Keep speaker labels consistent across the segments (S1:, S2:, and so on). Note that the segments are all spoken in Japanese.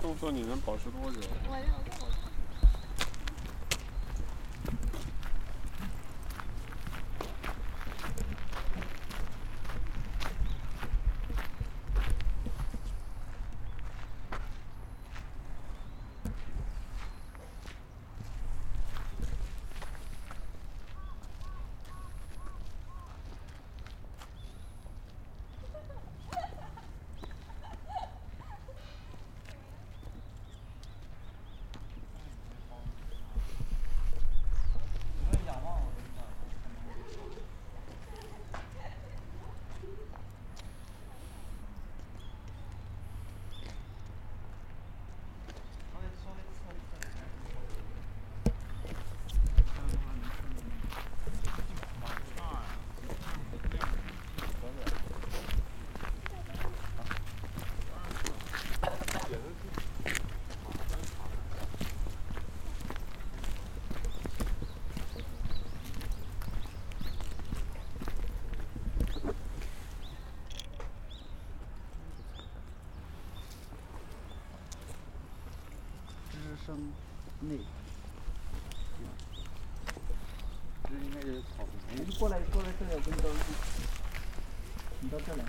S1: 动作你能保持多久？
S2: 那，
S3: 这应该是草坪。
S2: 你就过来，过来这里，我给你兜路。你到这来。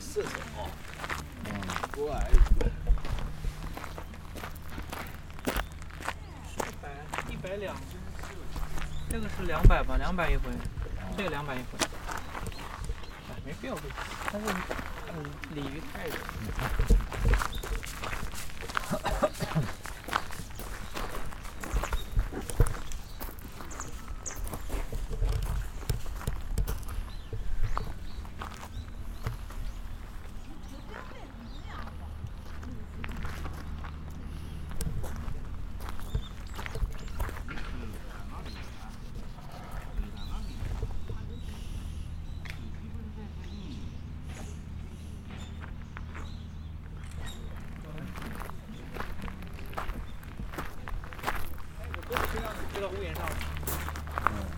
S3: 试试啊！嗯，我来一次。一
S4: 百一百两，这个是两百吧？两百一回，
S3: 这个两
S4: 百一回，哎，没必要，但是嗯，鲤鱼
S3: 太。
S5: 屋檐上。
S3: 嗯。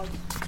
S6: of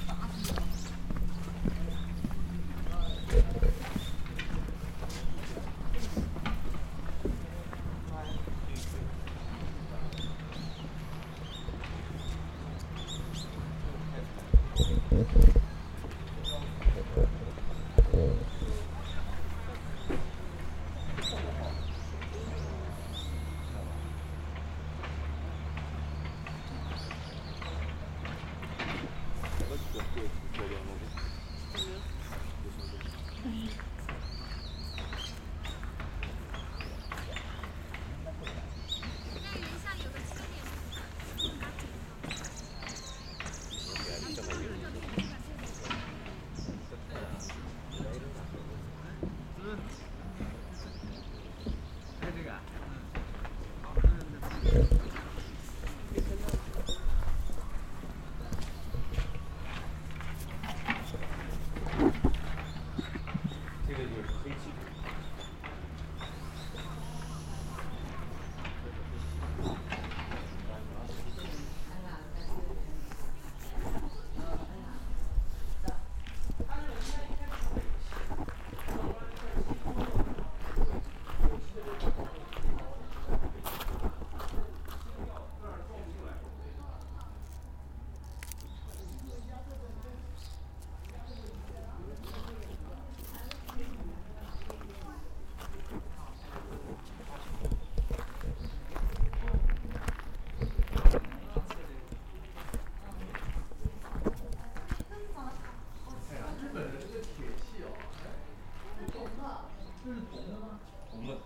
S7: Bunu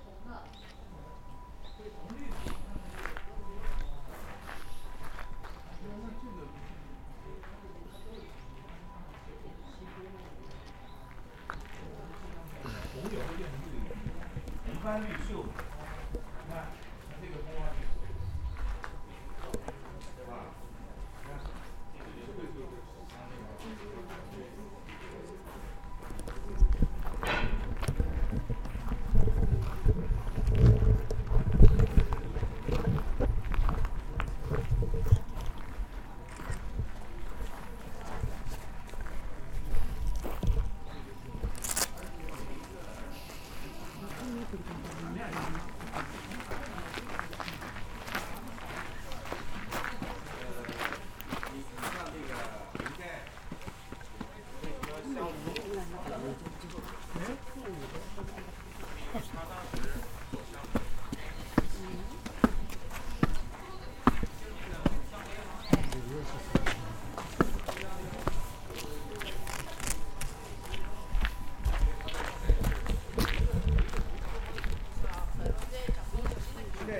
S7: 庭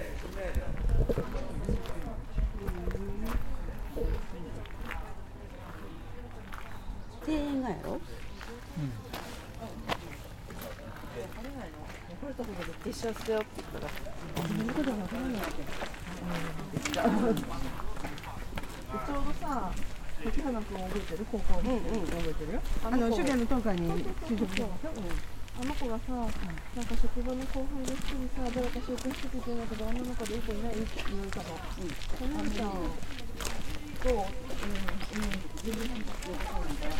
S7: 園がやろ、うん、ちょうどさ竹花君覚えてる高校の、うんうん、覚えてるよあの主元の東海に就職したあの子がさ、なんか職場の後ができにさ、誰か紹介しててなんか女の子でよくいないって言うから、うん、頼むじゃん。どうううん、全然か、うん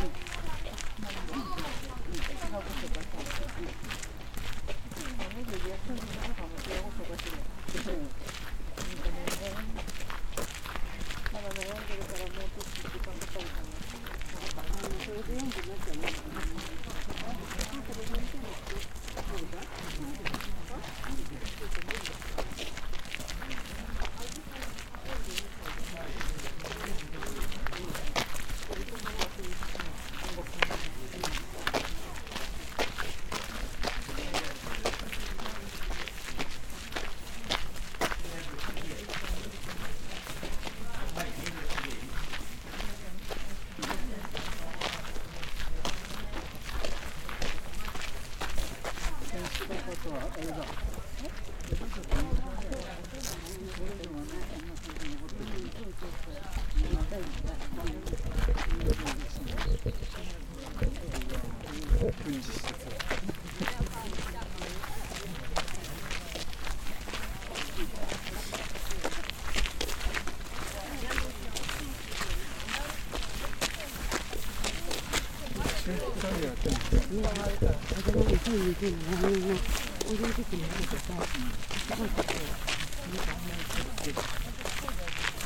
S5: みんな、例えば2025年に踊る時にあるとか、すごいことを、なんか話してて。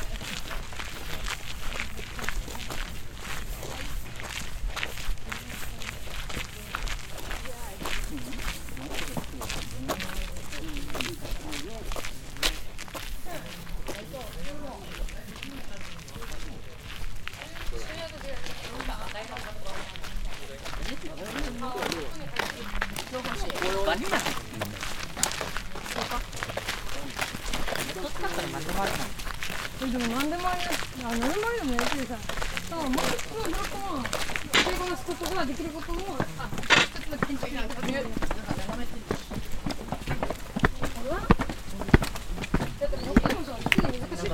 S8: えでも何でもありあ何でもありでもやってるさだからもうつ、ょっとも英語のすことができることもあちょっ緊張しないと見えるなんか斜めって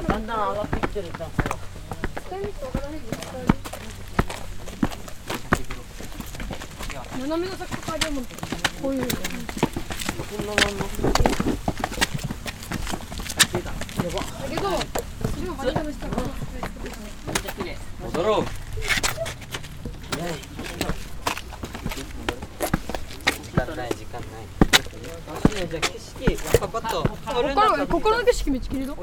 S8: だんだん上がっ
S9: てきてるじゃん。使い道
S8: かない斜めの先とかでもこういう。こんなまんま。だけど。
S10: 戻ろう。時間ない。
S9: じゃ景
S10: 色、パパッと。こ
S9: こ
S8: からここの景色見つけるぞ。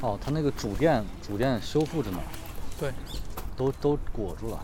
S3: 哦，它那个主殿，主殿修复着呢，对，都都裹住了。